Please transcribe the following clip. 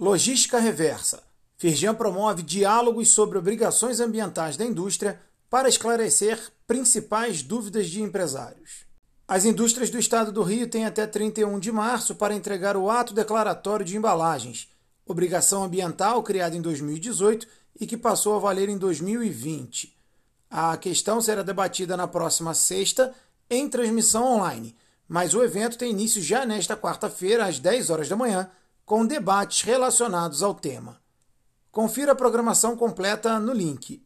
Logística Reversa. Firjan promove diálogos sobre obrigações ambientais da indústria para esclarecer principais dúvidas de empresários. As indústrias do estado do Rio têm até 31 de março para entregar o ato declaratório de embalagens, obrigação ambiental criada em 2018 e que passou a valer em 2020. A questão será debatida na próxima sexta em transmissão online, mas o evento tem início já nesta quarta-feira, às 10 horas da manhã, com debates relacionados ao tema. Confira a programação completa no link